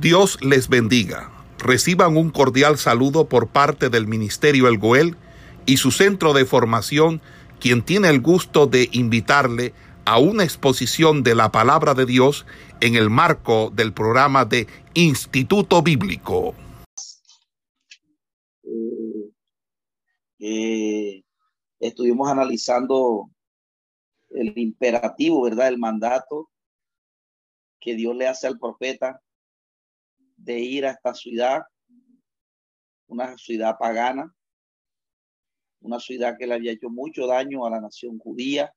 Dios les bendiga. Reciban un cordial saludo por parte del Ministerio El Goel y su centro de formación, quien tiene el gusto de invitarle a una exposición de la palabra de Dios en el marco del programa de Instituto Bíblico. Eh, eh, estuvimos analizando el imperativo, ¿verdad? El mandato que Dios le hace al profeta de ir a esta ciudad, una ciudad pagana, una ciudad que le había hecho mucho daño a la nación judía,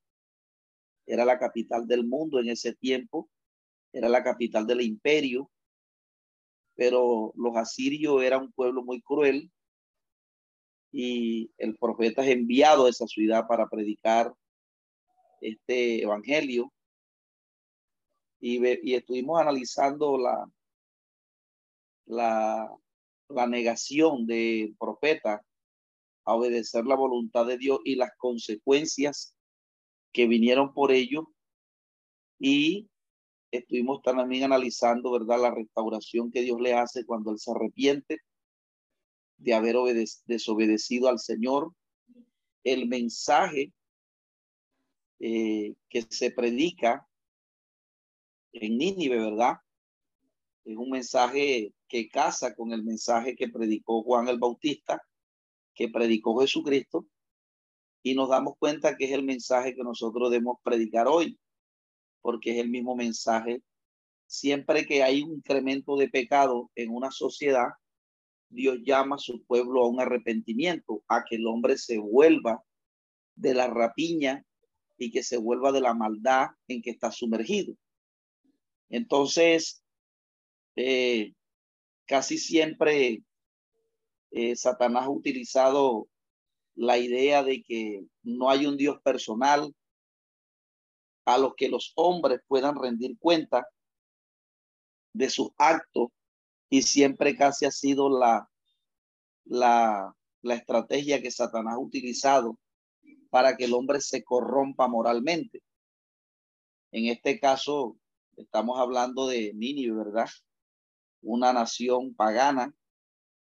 era la capital del mundo en ese tiempo, era la capital del imperio, pero los asirios eran un pueblo muy cruel y el profeta es enviado a esa ciudad para predicar este evangelio. Y, y estuvimos analizando la, la, la negación del profeta a obedecer la voluntad de Dios y las consecuencias que vinieron por ello. Y estuvimos también analizando, ¿verdad?, la restauración que Dios le hace cuando él se arrepiente de haber desobedecido al Señor, el mensaje eh, que se predica en Nínive, ¿verdad? Es un mensaje que casa con el mensaje que predicó Juan el Bautista, que predicó Jesucristo, y nos damos cuenta que es el mensaje que nosotros debemos predicar hoy, porque es el mismo mensaje. Siempre que hay un incremento de pecado en una sociedad, Dios llama a su pueblo a un arrepentimiento, a que el hombre se vuelva de la rapiña y que se vuelva de la maldad en que está sumergido. Entonces, eh, casi siempre eh, Satanás ha utilizado la idea de que no hay un Dios personal a los que los hombres puedan rendir cuenta de sus actos y siempre casi ha sido la, la, la estrategia que Satanás ha utilizado para que el hombre se corrompa moralmente. En este caso, estamos hablando de Nínive, ¿verdad? Una nación pagana,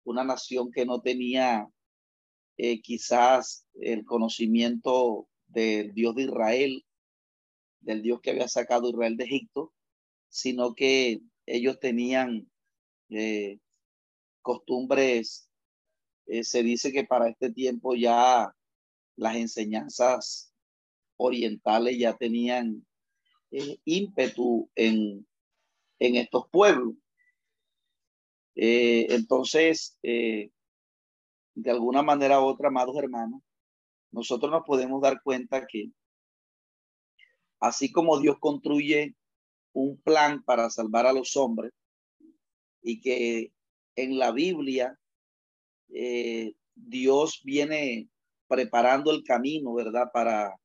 una nación que no tenía eh, quizás el conocimiento del Dios de Israel, del Dios que había sacado Israel de Egipto, sino que ellos tenían eh, costumbres, eh, se dice que para este tiempo ya las enseñanzas orientales ya tenían ímpetu en, en estos pueblos. Eh, entonces, eh, de alguna manera u otra, amados hermanos, nosotros nos podemos dar cuenta que así como Dios construye un plan para salvar a los hombres y que en la Biblia eh, Dios viene preparando el camino, ¿verdad? Para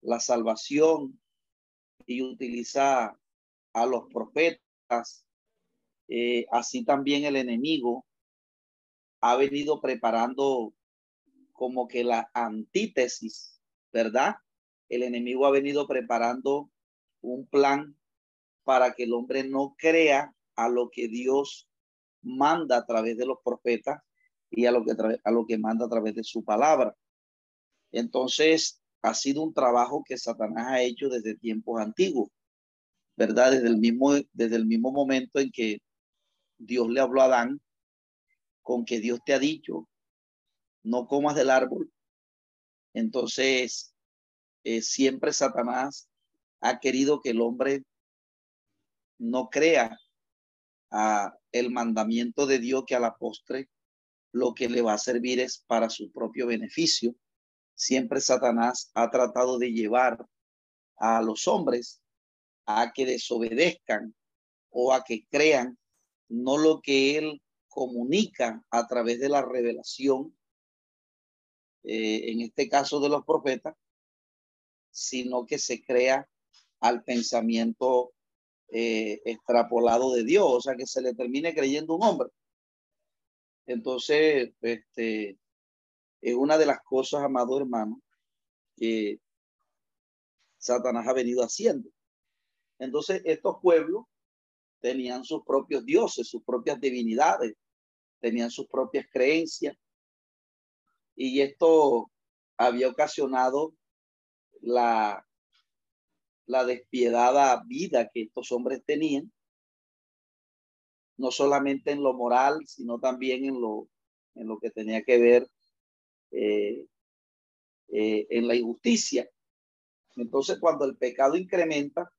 la salvación y utiliza a los profetas eh, así también el enemigo ha venido preparando como que la antítesis, ¿verdad? El enemigo ha venido preparando un plan para que el hombre no crea a lo que Dios manda a través de los profetas y a lo que, a lo que manda a través de su palabra. Entonces, ha sido un trabajo que Satanás ha hecho desde tiempos antiguos, ¿verdad? Desde el mismo, desde el mismo momento en que Dios le habló a Adán con que Dios te ha dicho, no comas del árbol. Entonces, eh, siempre Satanás ha querido que el hombre no crea el mandamiento de Dios que a la postre lo que le va a servir es para su propio beneficio. Siempre Satanás ha tratado de llevar a los hombres a que desobedezcan o a que crean no lo que él comunica a través de la revelación, eh, en este caso de los profetas, sino que se crea al pensamiento eh, extrapolado de Dios, o sea, que se le termine creyendo un hombre. Entonces, este, es una de las cosas, amado hermano, que Satanás ha venido haciendo. Entonces, estos pueblos tenían sus propios dioses, sus propias divinidades, tenían sus propias creencias. Y esto había ocasionado la, la despiadada vida que estos hombres tenían, no solamente en lo moral, sino también en lo, en lo que tenía que ver eh, eh, en la injusticia. Entonces, cuando el pecado incrementa,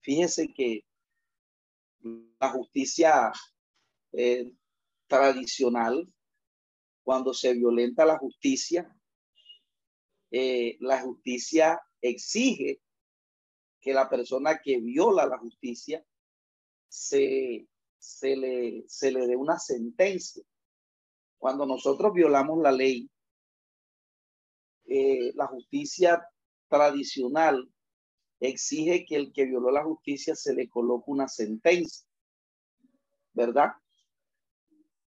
fíjese que la justicia eh, tradicional, cuando se violenta la justicia, la justicia exige que la persona que viola la justicia se, se, le, se le dé una sentencia. Cuando nosotros violamos la ley, eh, la justicia tradicional exige que el que violó la justicia se le coloque una sentencia, ¿verdad?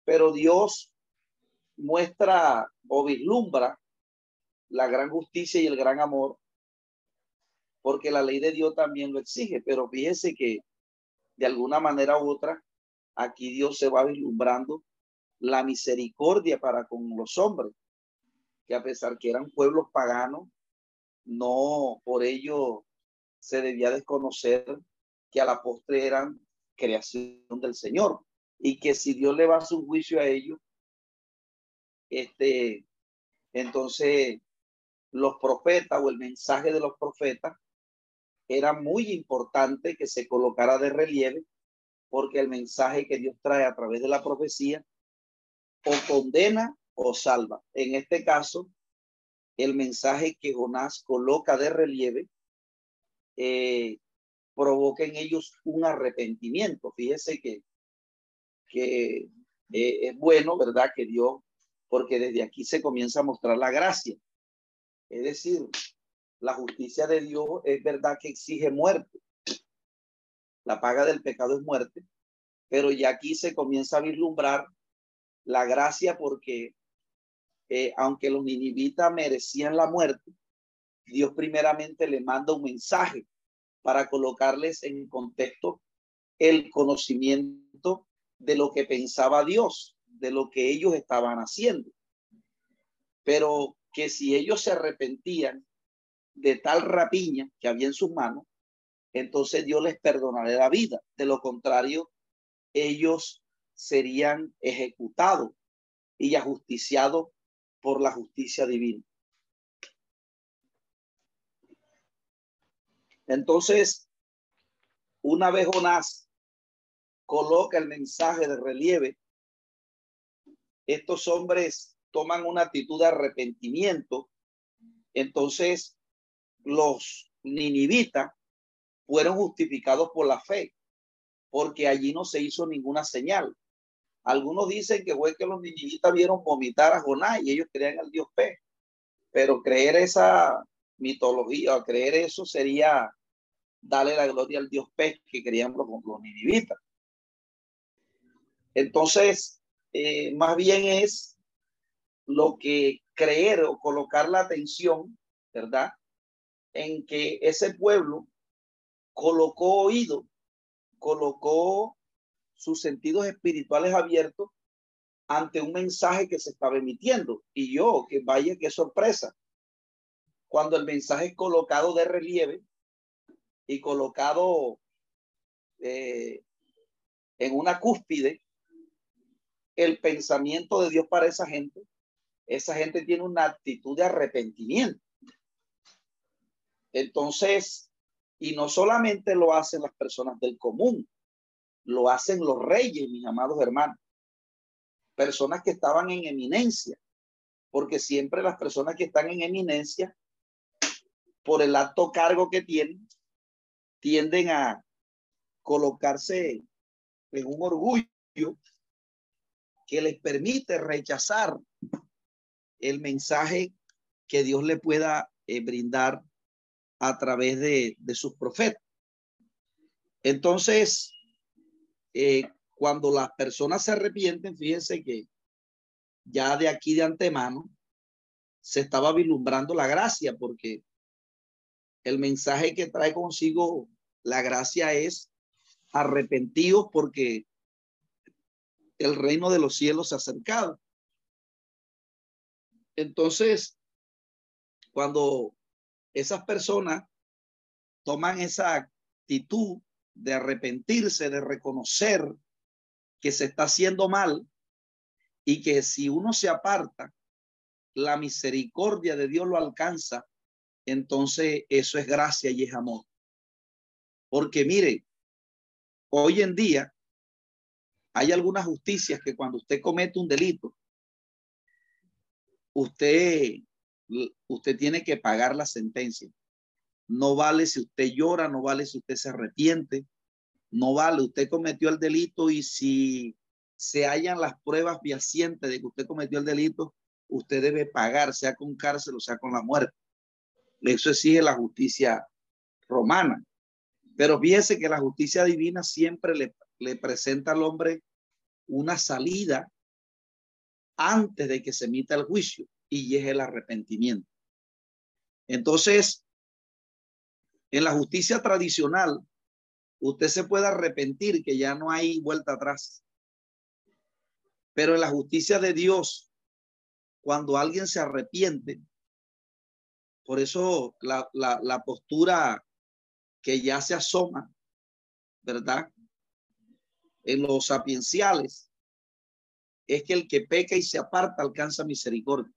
Pero Dios muestra o vislumbra la gran justicia y el gran amor porque la ley de Dios también lo exige, pero fíjese que de alguna manera u otra, aquí Dios se va vislumbrando la misericordia para con los hombres, que a pesar que eran pueblos paganos, no por ello se debía desconocer que a la postre eran creación del Señor y que si Dios le va a su juicio a ellos, este, entonces los profetas o el mensaje de los profetas era muy importante que se colocara de relieve porque el mensaje que Dios trae a través de la profecía o condena o salva. En este caso, el mensaje que Jonás coloca de relieve eh, provoca en ellos un arrepentimiento. Fíjese que, que eh, es bueno, ¿verdad? Que Dios, porque desde aquí se comienza a mostrar la gracia. Es decir, la justicia de Dios es verdad que exige muerte. La paga del pecado es muerte, pero ya aquí se comienza a vislumbrar la gracia porque eh, aunque los ninivitas merecían la muerte, Dios primeramente le manda un mensaje para colocarles en contexto el conocimiento de lo que pensaba Dios, de lo que ellos estaban haciendo. Pero que si ellos se arrepentían de tal rapiña que había en sus manos, entonces Dios les perdonará la vida. De lo contrario, ellos serían ejecutados y ajusticiados por la justicia divina. Entonces, una vez Jonás coloca el mensaje de relieve, estos hombres toman una actitud de arrepentimiento. Entonces, los ninivitas fueron justificados por la fe, porque allí no se hizo ninguna señal. Algunos dicen que fue que los ninivitas vieron vomitar a Jonás y ellos creían al dios P. Pero creer esa mitología creer eso sería darle la gloria al dios P que creían los, los. Entonces, eh, más bien es lo que creer o colocar la atención, ¿verdad? en que ese pueblo colocó oído, colocó sus sentidos espirituales abiertos ante un mensaje que se estaba emitiendo. Y yo, que vaya, qué sorpresa. Cuando el mensaje es colocado de relieve y colocado eh, en una cúspide, el pensamiento de Dios para esa gente, esa gente tiene una actitud de arrepentimiento. Entonces, y no solamente lo hacen las personas del común, lo hacen los reyes, mis amados hermanos. Personas que estaban en eminencia, porque siempre las personas que están en eminencia, por el alto cargo que tienen, tienden a colocarse en un orgullo que les permite rechazar el mensaje que Dios le pueda eh, brindar a través de, sus profetas. Entonces, eh, cuando las personas se arrepienten, fíjense que ya de aquí de antemano se estaba vislumbrando la gracia, porque el mensaje que trae consigo la gracia es arrepentidos porque el reino de los cielos se ha acercado. Entonces, cuando esas personas toman esa actitud de arrepentirse, de reconocer que se está haciendo mal y que si uno se aparta, la misericordia de Dios lo alcanza, entonces eso es gracia y es amor. Porque mire, hoy en día hay algunas justicias que cuando usted comete un delito, usted, usted tiene que pagar la sentencia. No vale si usted llora, no vale si usted se arrepiente, no vale, usted cometió el delito y si se hallan las pruebas fehacientes de que usted cometió el delito, usted debe pagar, sea con cárcel o sea con la muerte. Eso exige la justicia romana. Pero fíjese que la justicia divina siempre le, le presenta al hombre una salida antes de que se emita el juicio y es el arrepentimiento. Entonces, en la justicia tradicional, usted se puede arrepentir que ya no hay vuelta atrás. Pero en la justicia de Dios, cuando alguien se arrepiente, por eso la, la postura que ya se asoma, ¿verdad? En los sapienciales, es que el que peca y se aparta alcanza misericordia,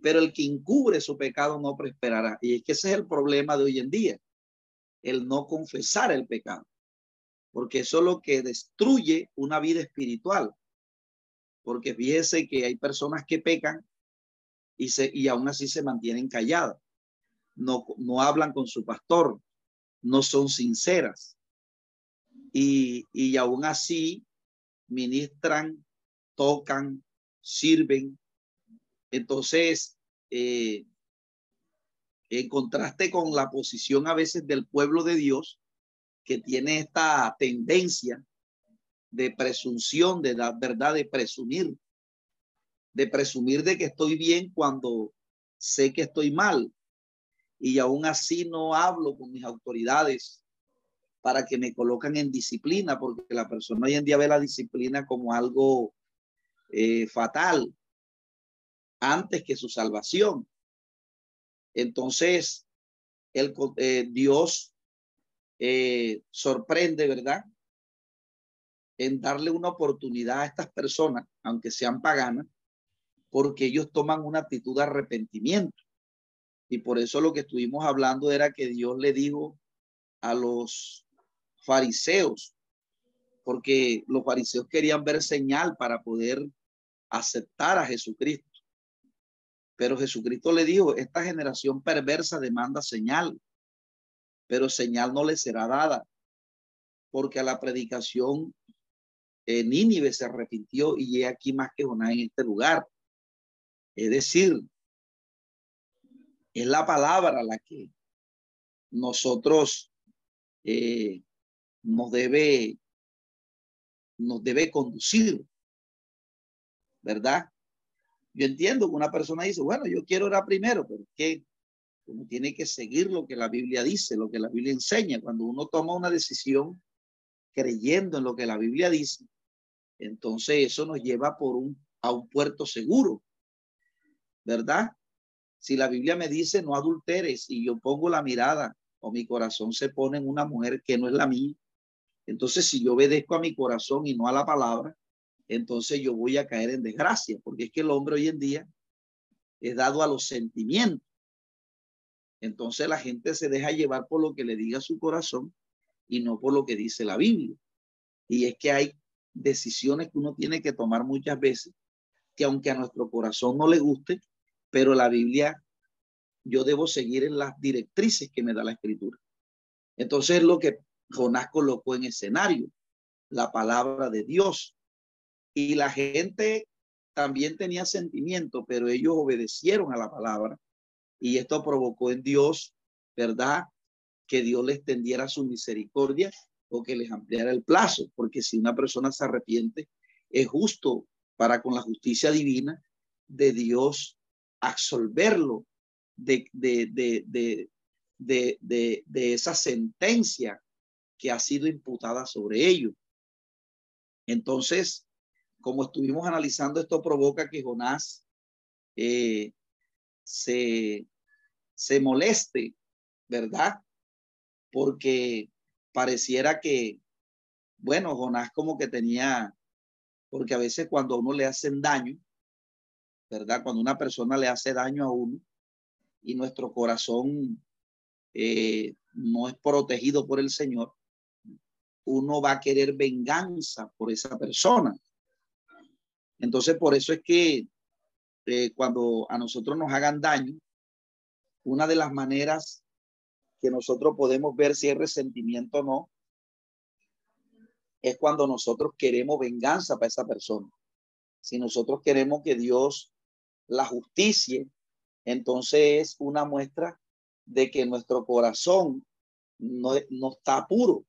pero el que encubre su pecado no prosperará. Y es que ese es el problema de hoy en día el no confesar el pecado, porque eso es lo que destruye una vida espiritual. Porque fíjese que hay personas que pecan y, se, y aún así se mantienen calladas, no, no hablan con su pastor, no son sinceras y, y aún así ministran, tocan, sirven. Entonces, eh, en contraste con la posición a veces del pueblo de Dios, que tiene esta tendencia de presunción, de la verdad, de presumir, de presumir de que estoy bien cuando sé que estoy mal. Y aún así no hablo con mis autoridades para que me colocan en disciplina, porque la persona hoy en día ve la disciplina como algo eh, fatal antes que su salvación. Entonces, el, eh, Dios eh, sorprende, ¿verdad? En darle una oportunidad a estas personas, aunque sean paganas, porque ellos toman una actitud de arrepentimiento. Y por eso lo que estuvimos hablando era que Dios le dijo a los fariseos, porque los fariseos querían ver señal para poder aceptar a Jesucristo. Pero Jesucristo le dijo, esta generación perversa demanda señal, pero señal no le será dada, porque a la predicación en Nínive se arrepintió y he aquí más que Jonás en este lugar. Es decir, es la palabra la que nosotros eh, nos debe nos debe conducir, ¿verdad? Yo entiendo que una persona dice, bueno, yo quiero orar primero, pero es que uno tiene que seguir lo que la Biblia dice, lo que la Biblia enseña. Cuando uno toma una decisión creyendo en lo que la Biblia dice, entonces eso nos lleva por un, a un puerto seguro, ¿verdad? Si la Biblia me dice no adulteres y yo pongo la mirada o mi corazón se pone en una mujer que no es la mía, entonces si yo obedezco a mi corazón y no a la palabra, entonces yo voy a caer en desgracia, porque es que el hombre hoy en día es dado a los sentimientos. Entonces la gente se deja llevar por lo que le diga su corazón y no por lo que dice la Biblia. Y es que hay decisiones que uno tiene que tomar muchas veces, que aunque a nuestro corazón no le guste, pero la Biblia, yo debo seguir en las directrices que me da la escritura. Entonces lo que Jonás colocó en escenario, la palabra de Dios, y la gente también tenía sentimiento, pero ellos obedecieron a la palabra y esto provocó en Dios, ¿verdad? Que Dios les tendiera su misericordia o que les ampliara el plazo, porque si una persona se arrepiente, es justo para con la justicia divina de Dios absolverlo de, de, de, de, esa sentencia que ha sido imputada sobre ellos. Entonces, como estuvimos analizando, esto provoca que Jonás eh, se, se moleste, ¿verdad? Porque pareciera que, bueno, Jonás como que tenía, porque a veces cuando a uno le hacen daño, ¿verdad? Cuando una persona le hace daño a uno y nuestro corazón eh, no es protegido por el Señor, uno va a querer venganza por esa persona. Entonces, por eso es que eh, cuando a nosotros nos hagan daño, una de las maneras que nosotros podemos ver si es resentimiento o no, es cuando nosotros queremos venganza para esa persona. Si nosotros queremos que Dios la justicie, entonces es una muestra de que nuestro corazón no, no está puro,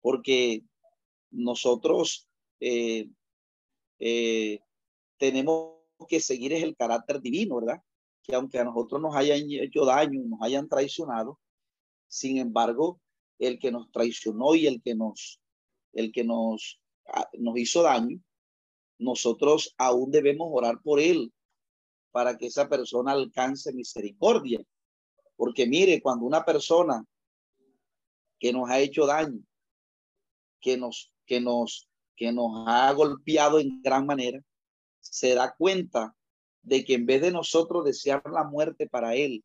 porque nosotros eh, eh, tenemos que seguir es el carácter divino, ¿verdad? Que aunque a nosotros nos hayan hecho daño, nos hayan traicionado, sin embargo, el que nos traicionó y el que nos, el que nos, ah, nos hizo daño, nosotros aún debemos orar por él para que esa persona alcance misericordia. Porque mire, cuando una persona que nos ha hecho daño, que nos, que nos, que nos ha golpeado en gran manera, se da cuenta de que en vez de nosotros desear la muerte para él,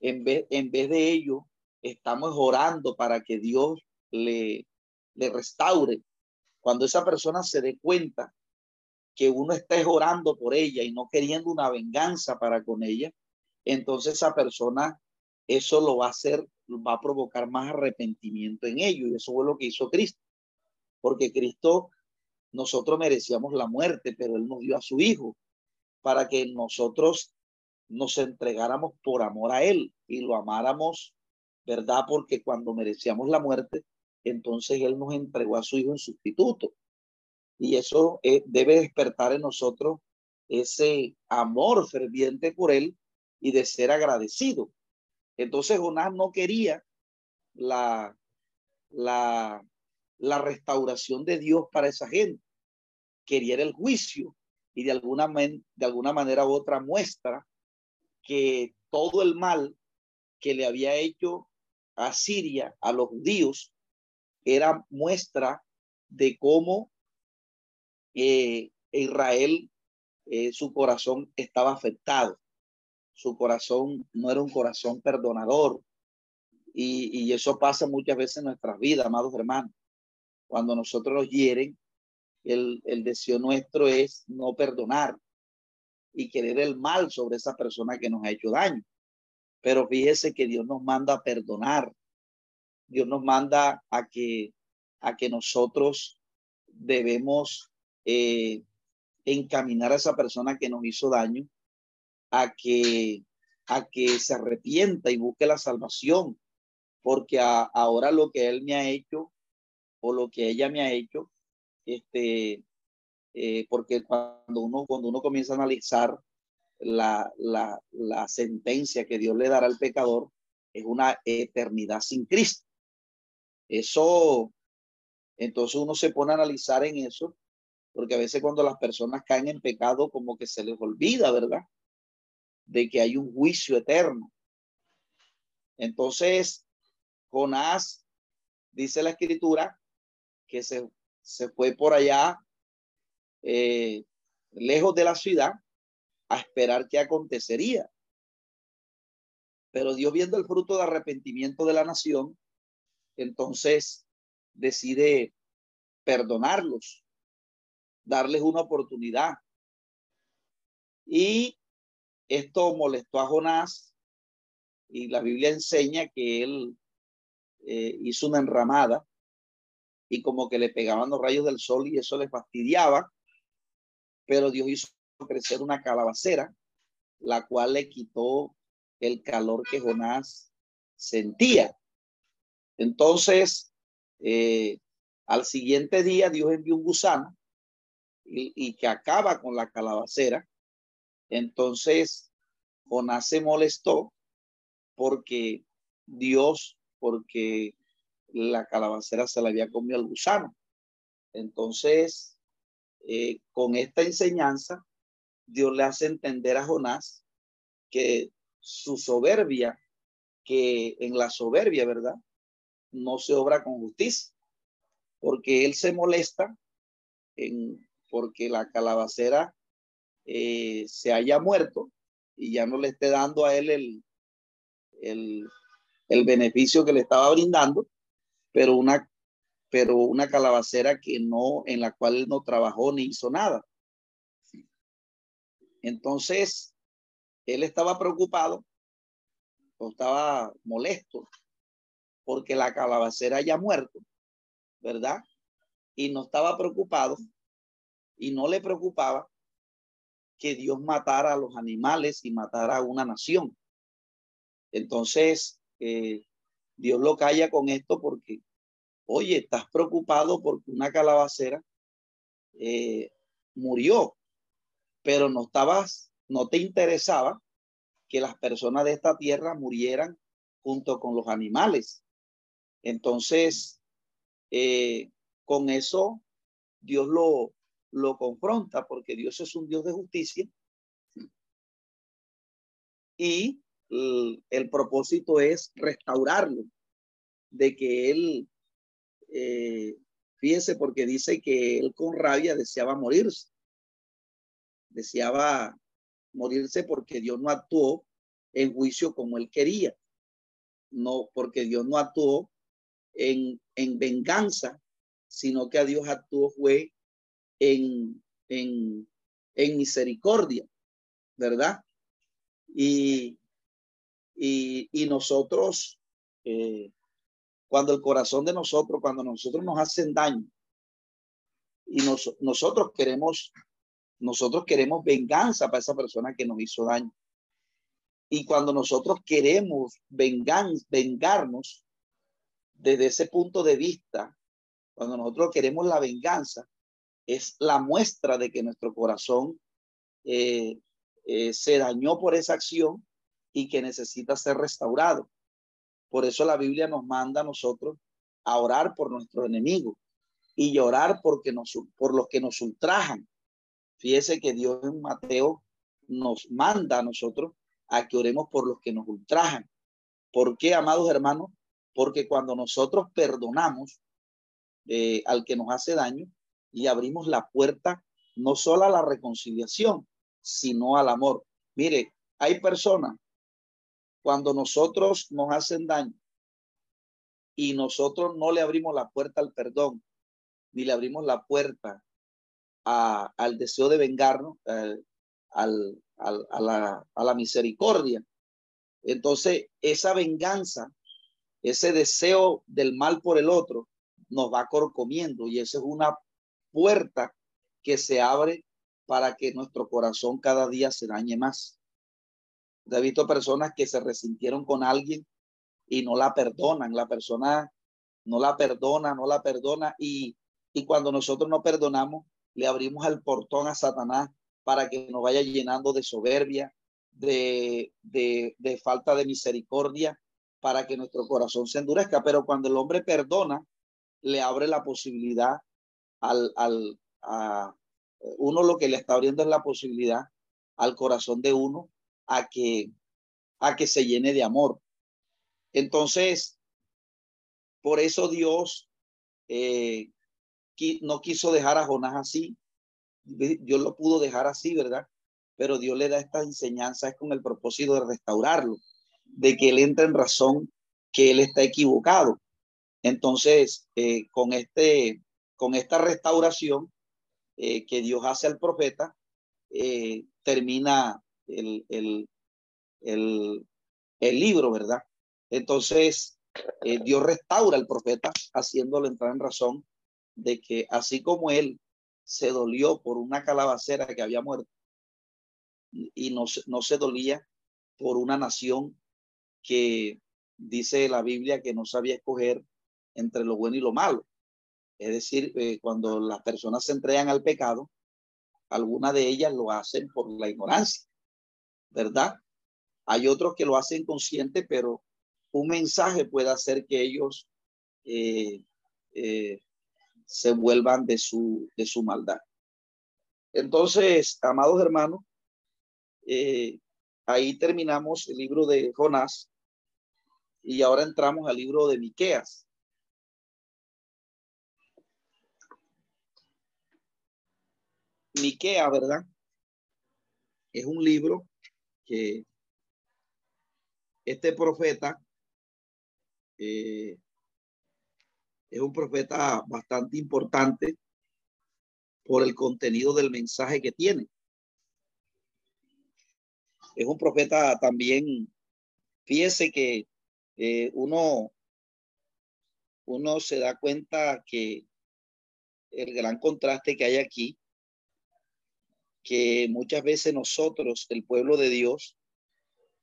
en vez, en vez de ello, estamos orando para que Dios le, le restaure. Cuando esa persona se dé cuenta que uno está orando por ella y no queriendo una venganza para con ella, entonces esa persona, eso lo va a hacer, va a provocar más arrepentimiento en ello. Y eso fue lo que hizo Cristo. Porque Cristo, nosotros merecíamos la muerte, pero Él nos dio a su Hijo para que nosotros nos entregáramos por amor a Él y lo amáramos, ¿verdad? Porque cuando merecíamos la muerte, entonces Él nos entregó a su Hijo en sustituto. Y eso eh, debe despertar en nosotros ese amor ferviente por Él y de ser agradecido. Entonces Jonás no quería la, la, la restauración de Dios para esa gente. Quería el juicio y de alguna, de alguna manera u otra muestra que todo el mal que le había hecho a Siria, a los judíos, era muestra de cómo eh, Israel, eh, su corazón estaba afectado. Su corazón no era un corazón perdonador. Y, eso pasa muchas veces en nuestras vidas, amados hermanos. Cuando nosotros nos hieren, el, el deseo nuestro es no perdonar y querer el mal sobre esa persona que nos ha hecho daño. Pero fíjese que Dios nos manda a perdonar. Dios nos manda a que, a que nosotros debemos eh, encaminar a esa persona que nos hizo daño a que, a que se arrepienta y busque la salvación, porque ahora lo que él me ha hecho o lo que ella me ha hecho, este, eh, porque cuando uno, cuando uno comienza a analizar la, la, la sentencia que Dios le dará al pecador, es una eternidad sin Cristo. Eso, entonces uno se pone a analizar en eso, porque a veces cuando las personas caen en pecado, como que se les olvida, ¿verdad? De que hay un juicio eterno. Entonces, Jonás, dice la escritura, que se, se fue por allá, eh, lejos de la ciudad, a esperar qué acontecería. Pero Dios viendo el fruto de arrepentimiento de la nación, entonces decide perdonarlos, darles una oportunidad. Y esto molestó a Jonás y la Biblia enseña que él eh, hizo una enramada y como que le pegaban los rayos del sol y eso le fastidiaba, pero Dios hizo crecer una calabacera, la cual le quitó el calor que Jonás sentía. Entonces, eh, al siguiente día Dios envió un gusano y, que acaba con la calabacera. Entonces, Jonás se molestó porque Dios, porque la calabacera se la había comido el gusano. Entonces, eh, con esta enseñanza, Dios le hace entender a Jonás que su soberbia, que en la soberbia, ¿verdad? No se obra con justicia, porque él se molesta en, porque la calabacera eh, se haya muerto y ya no le esté dando a él el, el, el beneficio que le estaba brindando, pero una, pero una calabacera que no, en la cual él no trabajó ni hizo nada. Entonces, él estaba preocupado o estaba molesto porque la calabacera haya muerto, ¿verdad? Y no estaba preocupado y no le preocupaba que Dios matara a los animales y matara a una nación. Entonces, eh, Dios lo calla con esto porque, oye, estás preocupado porque una calabacera eh, murió, pero no estabas, no te interesaba que las personas de esta tierra murieran junto con los animales. Entonces, eh, con eso Dios lo, lo confronta porque Dios es un Dios de justicia. Y el, propósito es restaurarlo, de que él, eh, fíjese, porque dice que él con rabia deseaba morirse, deseaba morirse porque Dios no actuó en juicio como él quería, no porque Dios no actuó en, en venganza, sino que a Dios actuó fue en, en, en misericordia, ¿verdad? Y, y, nosotros, eh, cuando el corazón de nosotros, cuando nosotros nos hacen daño y nosotros queremos, nosotros queremos venganza para esa persona que nos hizo daño. Y cuando nosotros queremos vengan, vengarnos desde ese punto de vista, cuando nosotros queremos la venganza, es la muestra de que nuestro corazón eh, eh, se dañó por esa acción y que necesita ser restaurado. Por eso la Biblia nos manda a nosotros a orar por nuestros enemigos y llorar porque nos, por los que nos ultrajan. Fíjese que Dios en Mateo nos manda a nosotros a que oremos por los que nos ultrajan. ¿Por qué, amados hermanos? Porque cuando nosotros perdonamos eh, al que nos hace daño y abrimos la puerta no solo a la reconciliación, sino al amor. Mire, hay personas cuando nosotros nos hacen daño y nosotros no le abrimos la puerta al perdón, ni le abrimos la puerta al deseo de vengarnos, eh, al, a, la, a la misericordia. Entonces, esa venganza, ese deseo del mal por el otro, nos va corcomiendo y esa es una puerta que se abre para que nuestro corazón cada día se dañe más. He visto personas que se resintieron con alguien y no la perdonan. La persona no la perdona, no la perdona. Y, y cuando nosotros no perdonamos, le abrimos el portón a Satanás para que nos vaya llenando de soberbia, de, de, de falta de misericordia, para que nuestro corazón se endurezca. Pero cuando el hombre perdona, le abre la posibilidad al, al, a uno lo que le está abriendo es la posibilidad al corazón de uno a que, a que se llene de amor. Entonces, por eso Dios eh, no quiso dejar a Jonás así. Dios lo pudo dejar así, ¿verdad? Pero Dios le da esta enseñanza con el propósito de restaurarlo, de que él entre en razón que él está equivocado. Entonces, eh, con, este, con esta restauración eh, que Dios hace al profeta, termina el, el, el, el libro, ¿verdad? Entonces, eh, Dios restaura al profeta haciéndolo entrar en razón de que así como él se dolió por una calabacera que había muerto y no, no se dolía por una nación que dice la Biblia que no sabía escoger entre lo bueno y lo malo. Es decir, eh, cuando las personas se entregan al pecado, algunas de ellas lo hacen por la ignorancia. ¿verdad? Hay otros que lo hacen consciente, pero un mensaje puede hacer que ellos eh, eh, se vuelvan de su, de su maldad. Entonces, amados hermanos, ahí terminamos el libro de Jonás y ahora entramos al libro de Miqueas. Miqueas, ¿verdad? Es un libro que este profeta eh, es un profeta bastante importante por el contenido del mensaje que tiene. Es un profeta también, fíjese que eh, uno, uno se da cuenta que el gran contraste que hay aquí, que muchas veces nosotros, el pueblo de Dios,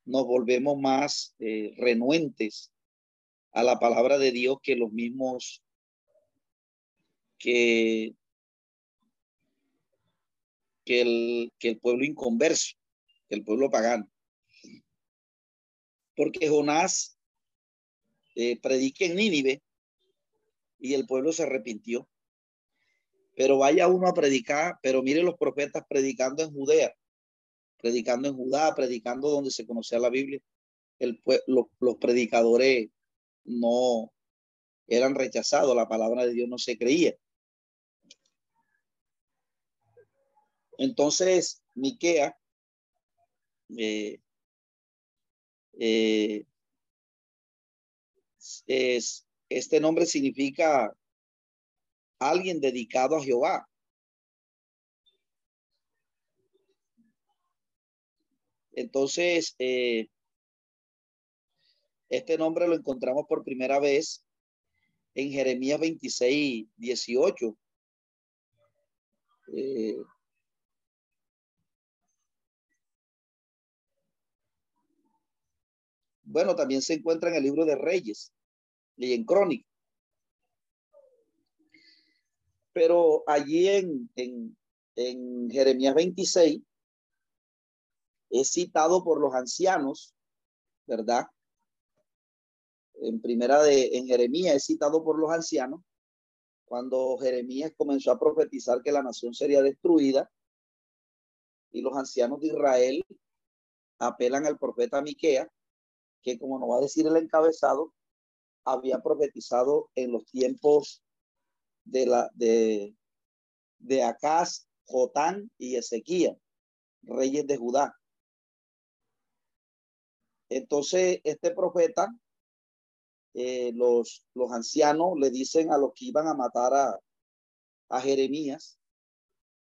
nos volvemos más eh, renuentes a la palabra de Dios que los mismos que, que, el, que el pueblo inconverso, que el pueblo pagano. Porque Jonás eh, predica en Nínive y el pueblo se arrepintió. Pero vaya uno a predicar, pero mire los profetas predicando en Judea predicando en Judá, predicando donde se conocía la Biblia. El, los, los predicadores no eran rechazados, la palabra de Dios no se creía. Entonces, Miquea eh, eh, es, este nombre significa alguien dedicado a Jehová. Entonces, eh, este nombre lo encontramos por primera vez en Jeremías 26, 18. Eh, bueno, también se encuentra en el libro de Reyes y en Crónica. Pero allí en, en, en Jeremías 26 es citado por los ancianos, ¿verdad? En primera de, en Jeremías es citado por los ancianos, cuando Jeremías comenzó a profetizar que la nación sería destruida, y los ancianos de Israel apelan al profeta Miquea, que como nos va a decir el encabezado, había profetizado en los tiempos de la de de Acaz, Jotán y Ezequiel, reyes de Judá. Entonces, este profeta, eh, los, los ancianos le dicen a los que iban a matar a, a Jeremías,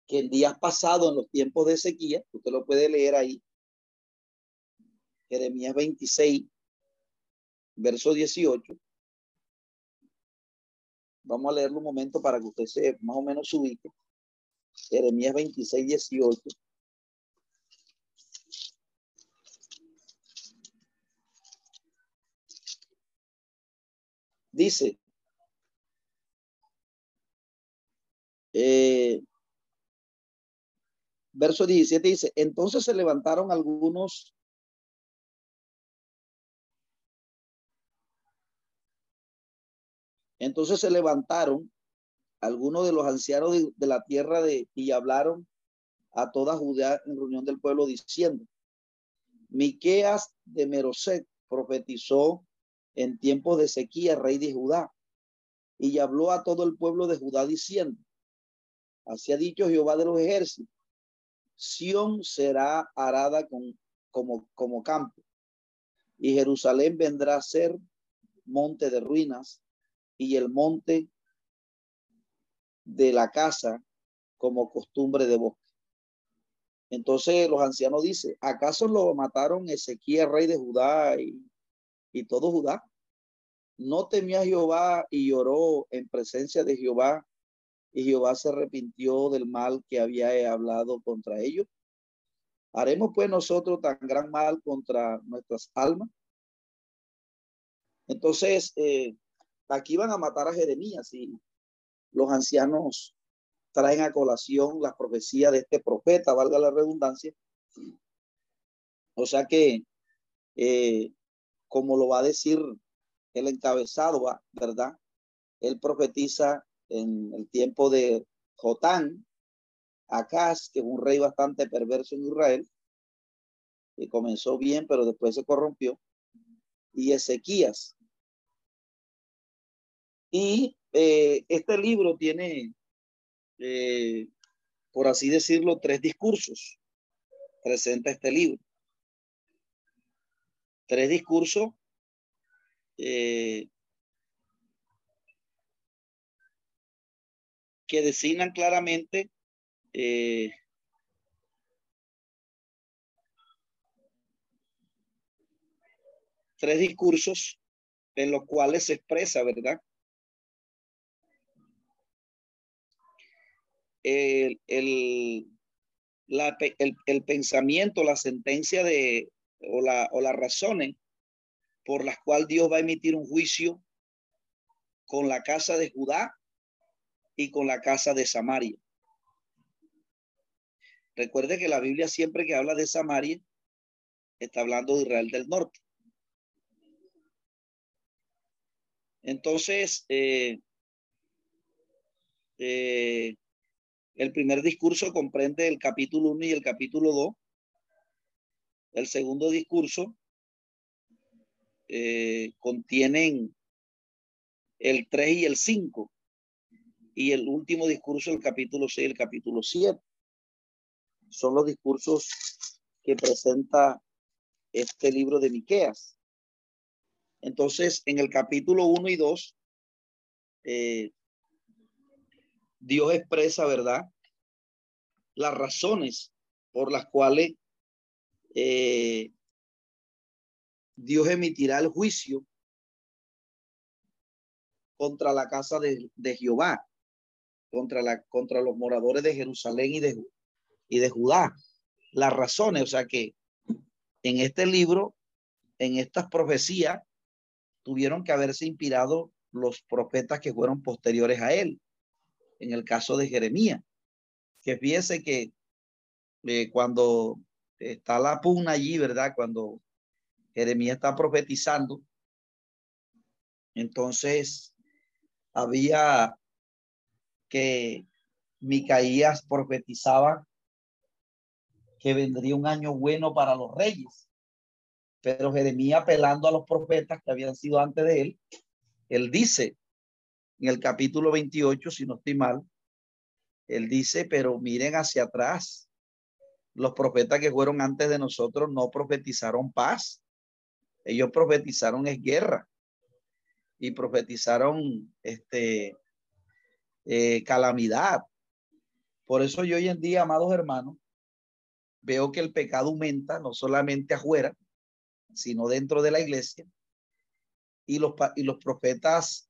que en días pasados, en los tiempos de sequía, usted lo puede leer ahí, Jeremías 26, verso 18. Vamos a leerlo un momento para que usted se más o menos ubique. Jeremías 26, 18. Dice, eh, verso 17 dice, entonces se levantaron algunos Entonces se levantaron algunos de los ancianos de, la tierra de, y hablaron a toda Judea en reunión del pueblo diciendo, Miqueas de Meroset profetizó en tiempos de sequía, rey de Judá, y habló a todo el pueblo de Judá diciendo, así ha dicho Jehová de los ejércitos, Sión será arada con, como, como campo, y Jerusalén vendrá a ser monte de ruinas, y el monte de la casa como costumbre de bosque. Entonces los ancianos dicen, ¿acaso lo mataron Ezequiel, rey de Judá, y y todo Judá. No temía a Jehová y lloró en presencia de Jehová, y Jehová se arrepintió del mal que había hablado contra ellos. ¿Haremos pues nosotros tan gran mal contra nuestras almas? Entonces, eh, aquí van a matar a Jeremías y los ancianos traen a colación la profecía de este profeta, valga la redundancia. O sea que eh, como lo va a decir el encabezado, ¿verdad? él profetiza en el tiempo de Jotán, Acaz, que es un rey bastante perverso en Israel, que comenzó bien, pero después se corrompió, y Ezequías. Y eh, este libro tiene, eh, por así decirlo, tres discursos. Presenta este libro. Tres discursos eh, que designan claramente tres discursos en los cuales se expresa, ¿verdad? El, el, la, el, el, pensamiento, la sentencia de, o, la, o las razones por las cuales Dios va a emitir un juicio con la casa de Judá y con la casa de Samaria. Recuerde que la Biblia siempre que habla de Samaria está hablando de Israel del norte. Entonces, eh, eh, el primer discurso comprende el capítulo 1 y el capítulo 2. El segundo discurso eh, contienen el 3 y el 5 y el último discurso, el capítulo 6 y el capítulo 7. Son los discursos que presenta este libro de Miqueas. Entonces, en el capítulo 1 y 2, eh, Dios expresa, ¿verdad? Las razones por las cuales eh, Dios emitirá el juicio contra la casa de, de Jehová contra, la, contra los moradores de Jerusalén y de, y de Judá. Las razones, o sea que en este libro, en estas profecías, tuvieron que haberse inspirado los profetas que fueron posteriores a él. En el caso de Jeremías, que fíjese que eh, cuando está la pugna allí, ¿verdad? Cuando Jeremías está profetizando, entonces había que Micaías profetizaba que vendría un año bueno para los reyes. Pero Jeremías, apelando a los profetas que habían sido antes de él, él dice en el capítulo 28, si no estoy mal, él dice, pero miren hacia atrás. Los profetas que fueron antes de nosotros no profetizaron paz. Ellos profetizaron es guerra. Y profetizaron este eh, calamidad. Por eso yo hoy en día, amados hermanos, veo que el pecado aumenta no solamente afuera, sino dentro de la iglesia. Y los, y los profetas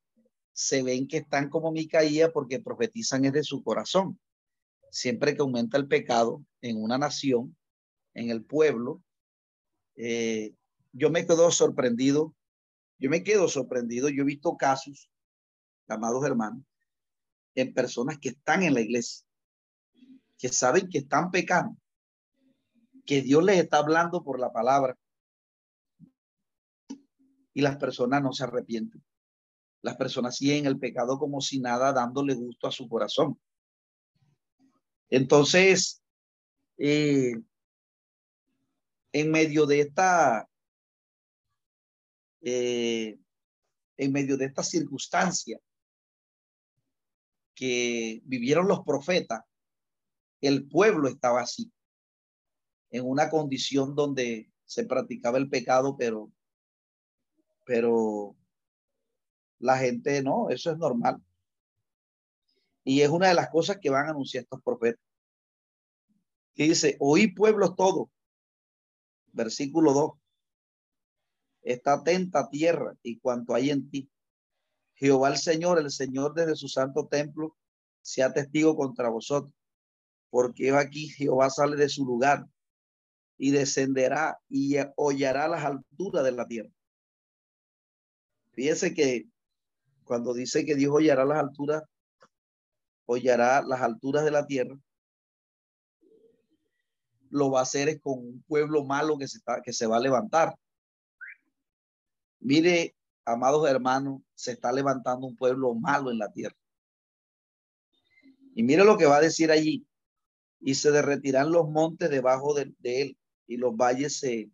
se ven que están como Micaía porque profetizan es de su corazón. Siempre que aumenta el pecado en una nación, en el pueblo, eh, yo me quedo sorprendido. Yo me quedo sorprendido. Yo he visto casos, amados hermanos, en personas que están en la iglesia, que saben que están pecando, que Dios les está hablando por la palabra y las personas no se arrepienten. Las personas siguen el pecado como si nada, dándole gusto a su corazón. Entonces, eh, en medio de esta, eh, en medio de esta circunstancia, que vivieron los profetas, el pueblo estaba así, en una condición donde se practicaba el pecado, pero, pero la gente no, eso es normal. Y es una de las cosas que van a anunciar estos profetas. Que dice, oí pueblos todos. Versículo 2. Está atenta tierra y cuanto hay en ti. Jehová el Señor, el Señor desde su santo templo, sea testigo contra vosotros. Porque aquí Jehová sale de su lugar y descenderá y hollará las alturas de la tierra. Fíjese que cuando dice que Dios hollará las alturas, hollará las alturas de la tierra, lo va a hacer es con un pueblo malo que se, que se va a levantar. Mire amados hermanos, se está levantando un pueblo malo en la tierra. Y mire lo que va a decir allí. Y se derretirán los montes debajo de, él y los valles se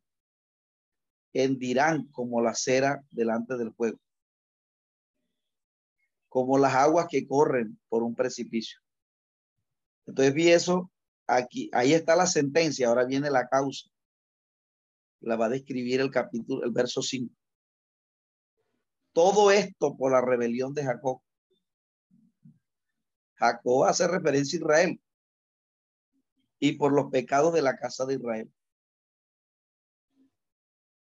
hendirán como la cera delante del fuego, como las aguas que corren por un precipicio. Entonces vi eso aquí, ahí está la sentencia, ahora viene la causa. La va a describir el capítulo, el verso 5. Todo esto por la rebelión de Jacob. Jacob hace referencia a Israel y por los pecados de la casa de Israel.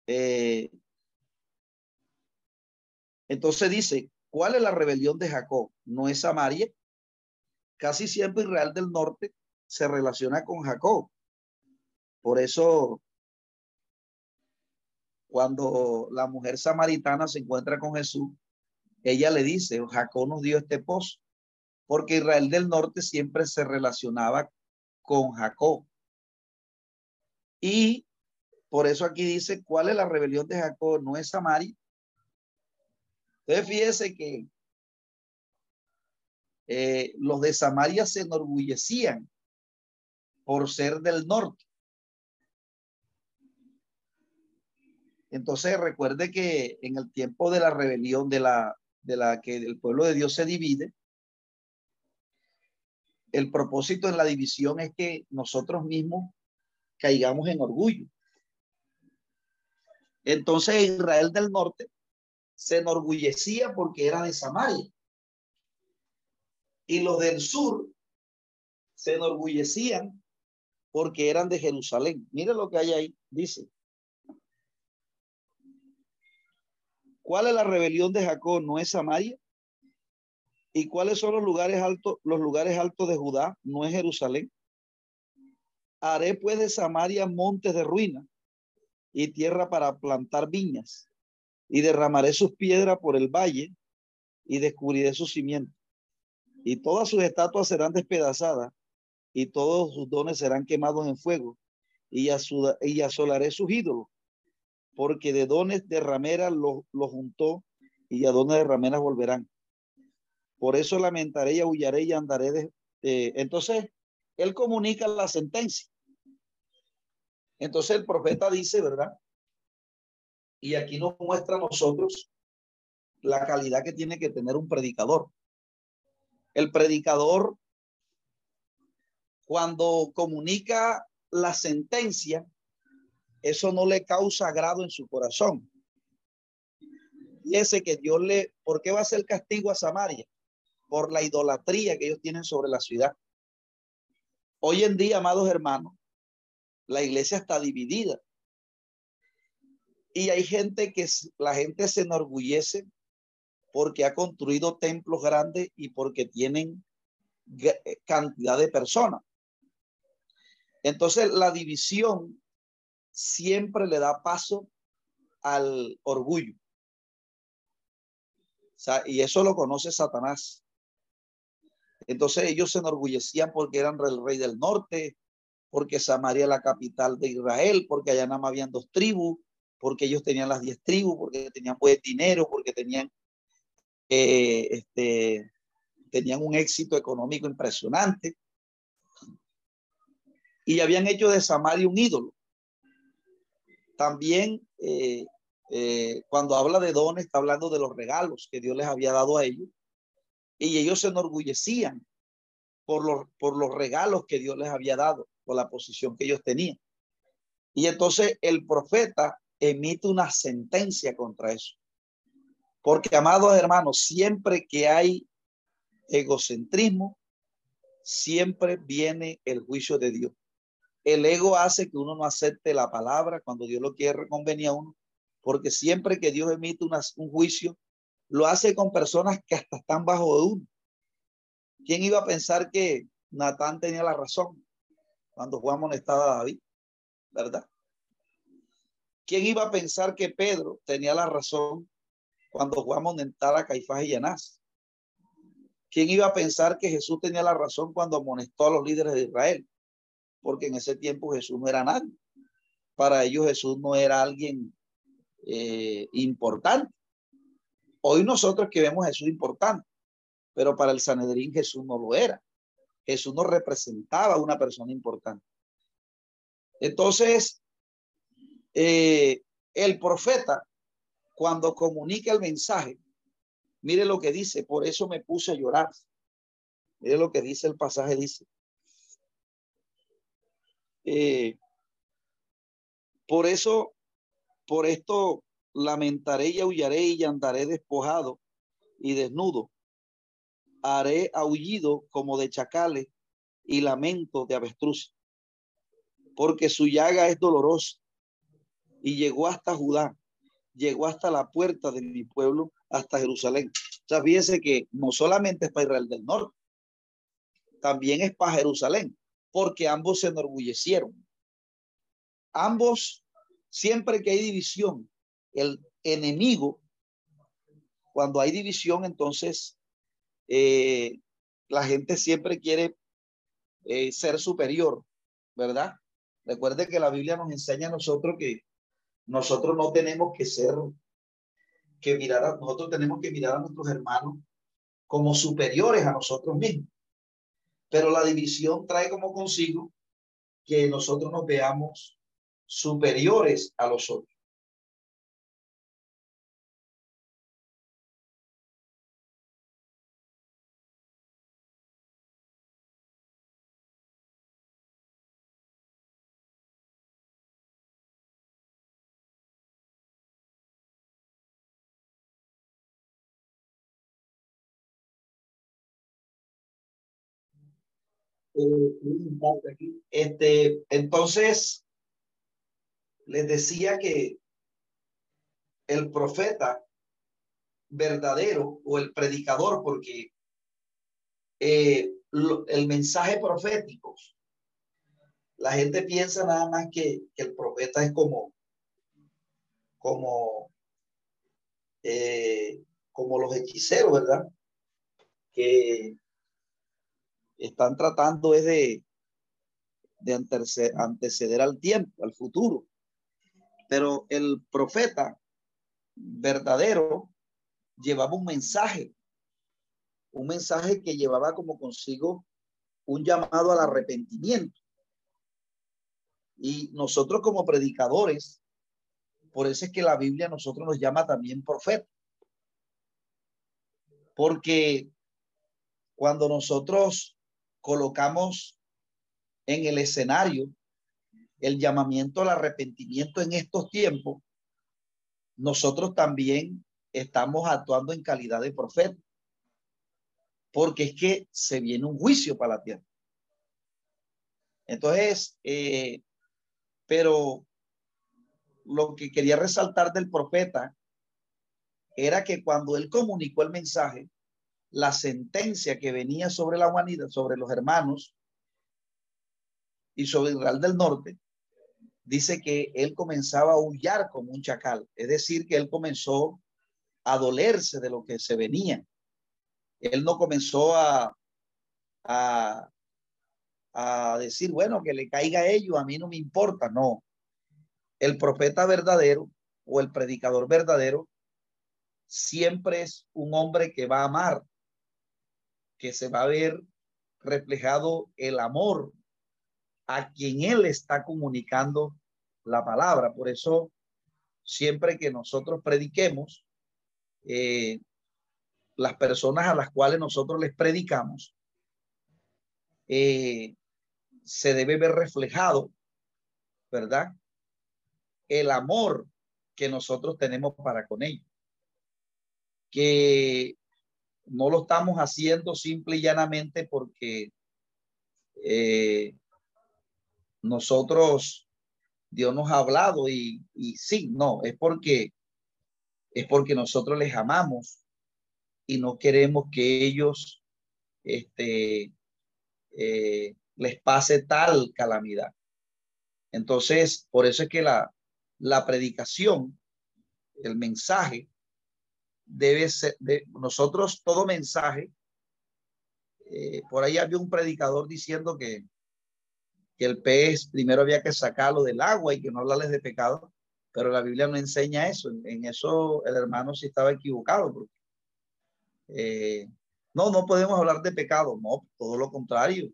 Eh, entonces dice, ¿cuál es la rebelión de Jacob? ¿No es Samaria? Casi siempre Israel del norte se relaciona con Jacob. Por eso, cuando la mujer samaritana se encuentra con Jesús, ella le dice, Jacob nos dio este pozo, porque Israel del norte siempre se relacionaba con Jacob. Y por eso aquí dice, ¿cuál es la rebelión de Jacob? No es Samaria. Entonces fíjese que eh, los de Samaria se enorgullecían por ser del norte. Entonces recuerde que en el tiempo de la rebelión de la de la que el pueblo de Dios se divide, el propósito en la división es que nosotros mismos caigamos en orgullo. Entonces Israel del norte se enorgullecía porque era de Samaria. Y los del sur se enorgullecían porque eran de Jerusalén. Mire lo que hay ahí, dice. ¿Cuál es la rebelión de Jacob? ¿No es Samaria? ¿Y cuáles son los lugares altos, los lugares altos de Judá? ¿No es Jerusalén? Haré pues de Samaria montes de ruina y tierra para plantar viñas, y derramaré sus piedras por el valle y descubriré sus cimientos. Y todas sus estatuas serán despedazadas y todos sus dones serán quemados en fuego, y, y asolaré sus ídolos, porque de dones de rameras los lo juntó, y a dones de rameras volverán. Por eso lamentaré y aullaré y andaré de... entonces, él comunica la sentencia. Entonces el profeta dice, ¿verdad? Y aquí nos muestra a nosotros la calidad que tiene que tener un predicador. El predicador cuando comunica la sentencia, eso no le causa agrado en su corazón. Y ese que Dios le, ¿por qué va a ser castigo a Samaria? Por la idolatría que ellos tienen sobre la ciudad. Hoy en día, amados hermanos, la iglesia está dividida. Y hay gente que la gente se enorgullece porque ha construido templos grandes y porque tienen cantidad de personas. Entonces la división siempre le da paso al orgullo. y eso lo conoce Satanás. Entonces ellos se enorgullecían porque eran el rey del norte, porque Samaria la capital de Israel, porque allá nada más habían dos tribus, porque ellos tenían las diez tribus, porque tenían buen dinero, porque tenían, eh, este, tenían un éxito económico impresionante y habían hecho de Samaria un ídolo. También eh, eh, cuando habla de dones, está hablando de los regalos que Dios les había dado a ellos. Y ellos se enorgullecían por los, por los regalos que Dios les había dado, por la posición que ellos tenían. Y entonces el profeta emite una sentencia contra eso. Porque, amados hermanos, siempre que hay egocentrismo, siempre viene el juicio de Dios. El ego hace que uno no acepte la palabra cuando Dios lo quiere reconvenir a uno, porque siempre que Dios emite un juicio, lo hace con personas que hasta están bajo de uno. ¿Quién iba a pensar que Natán tenía la razón cuando Juan molestaba a David? ¿Verdad? ¿Quién iba a pensar que Pedro tenía la razón cuando Juan amonestaba a Caifás y Anás? ¿Quién iba a pensar que Jesús tenía la razón cuando amonestó a los líderes de Israel? porque en ese tiempo Jesús no era nadie. Para ellos Jesús no era alguien eh, importante. Hoy nosotros que vemos a Jesús importante, pero para el Sanedrín Jesús no lo era. Jesús no representaba una persona importante. Entonces, eh, el profeta, cuando comunica el mensaje, mire lo que dice, por eso me puse a llorar. Mire lo que dice el pasaje, dice. Eh, por eso, por esto lamentaré y aullaré y andaré despojado y desnudo. Haré aullido como de chacales y lamento de avestruz, porque su llaga es dolorosa y llegó hasta Judá, llegó hasta la puerta de mi pueblo, hasta Jerusalén. O sea, fíjense que no solamente es para Israel del Norte, también es para Jerusalén, porque ambos se enorgullecieron. Ambos, siempre que hay división, el enemigo, cuando hay división, entonces eh, la gente siempre quiere eh, ser superior, ¿verdad? Recuerde que la Biblia nos enseña a nosotros que nosotros no tenemos que ser, que mirar a, nosotros tenemos que mirar a nuestros hermanos como superiores a nosotros mismos. Pero la división trae como consigo que nosotros nos veamos superiores a los otros. Este, entonces, les decía que el profeta verdadero o el predicador, porque eh, el mensaje profético, la gente piensa nada más que, el profeta es como, como, eh, como los hechiceros, ¿verdad? Que están tratando es de, de anteceder, al tiempo, al futuro. Pero el profeta verdadero llevaba un mensaje, un mensaje que llevaba como consigo un llamado al arrepentimiento. Y nosotros como predicadores, por eso es que la Biblia nosotros nos llama también profeta. Porque cuando nosotros colocamos en el escenario el llamamiento al arrepentimiento en estos tiempos, nosotros también estamos actuando en calidad de profeta. Porque es que se viene un juicio para la tierra. Entonces, eh, pero lo que quería resaltar del profeta era que cuando él comunicó el mensaje, la sentencia que venía sobre la humanidad, sobre los hermanos y sobre Israel del Norte, dice que él comenzaba a huyar como un chacal, es decir, que él comenzó a dolerse de lo que se venía. Él no comenzó a, a, a decir, bueno, que le caiga a ello, a mí no me importa, no. El profeta verdadero o el predicador verdadero siempre es un hombre que va a amar que se va a ver reflejado el amor a quien él está comunicando la palabra. Por eso, siempre que nosotros prediquemos, eh, las personas a las cuales nosotros les predicamos, eh, se debe ver reflejado, ¿verdad? El amor que nosotros tenemos para con ellos. Que no lo estamos haciendo simple y llanamente porque eh, nosotros, Dios nos ha hablado y, y sí, no, es porque es porque nosotros les amamos y no queremos que ellos este, eh, les pase tal calamidad. Entonces, por eso es que la, la predicación, el mensaje, debe ser, de nosotros todo mensaje, eh, por ahí había un predicador diciendo que, que el pez primero había que sacarlo del agua y que no hablarles de pecado. Pero la Biblia no enseña eso. En eso el hermano sí estaba equivocado. Eh, no, no podemos hablar de pecado. No, todo lo contrario.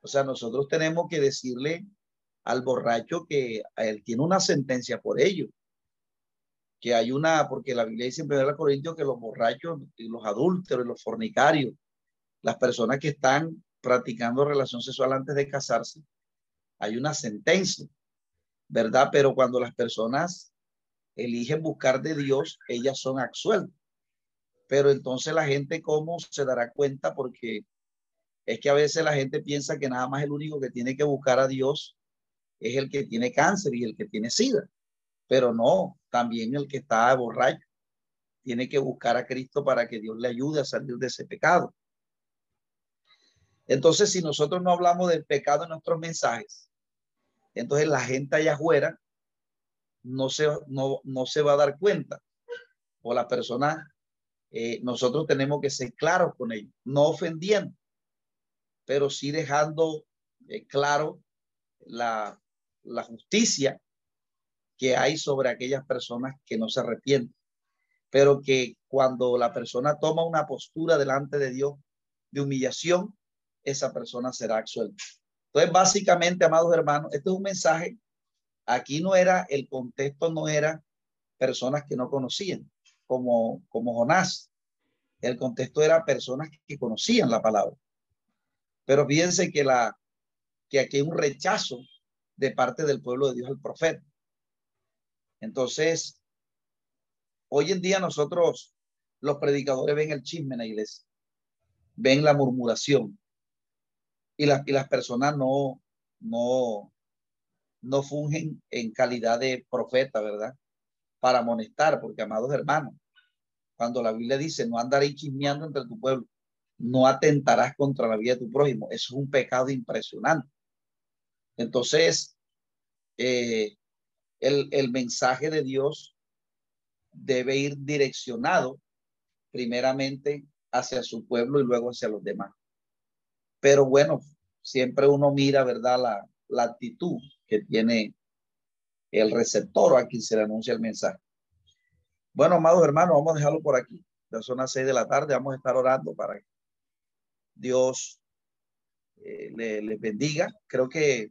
O sea, nosotros tenemos que decirle al borracho que él tiene una sentencia por ello. Que hay una, porque la Biblia dice en 1 Corintios que los borrachos, y los adúlteros, los fornicarios, las personas que están practicando relación sexual antes de casarse, hay una sentencia. ¿verdad? Pero cuando las personas eligen buscar de Dios, ellas son absueltas. Pero entonces la gente, ¿cómo se dará cuenta? Porque es que a veces la gente piensa que nada más el único que tiene que buscar a Dios es el que tiene cáncer y el que tiene sida. Pero no, también el que está borracho tiene que buscar a Cristo para que Dios le ayude a salir de ese pecado. Entonces, si nosotros no hablamos del pecado en nuestros mensajes, entonces la gente allá afuera no se, no, no se va a dar cuenta. O la persona, eh, nosotros tenemos que ser claros con ellos, no ofendiendo, pero sí dejando eh, claro la, la justicia que hay sobre aquellas personas que no se arrepienten, pero que cuando la persona toma una postura delante de Dios de humillación, esa persona será absuelta. Entonces, básicamente, amados hermanos, este es un mensaje. Aquí no era, el contexto no era personas que no conocían, como, como Jonás. El contexto era personas que conocían la palabra. Pero fíjense que, la, que aquí hay un rechazo de parte del pueblo de Dios al profeta. Entonces, hoy en día nosotros, los predicadores, ven el chisme en la iglesia, ven la murmuración, y, las y las personas no, no, no fungen en calidad de profeta, ¿verdad? Para amonestar, porque amados hermanos, cuando la Biblia dice, no andaréis chismeando entre tu pueblo, no atentarás contra la vida de tu prójimo, eso es un pecado impresionante. Entonces, eh, el, el mensaje de Dios debe ir direccionado primeramente hacia su pueblo y luego hacia los demás. Pero bueno, siempre uno mira, ¿verdad? La, la actitud que tiene el receptor a quien se le anuncia el mensaje. Bueno, amados hermanos, vamos a dejarlo por aquí. Ya son las seis de la tarde, vamos a estar orando para que Dios eh, le, le bendiga. Creo que...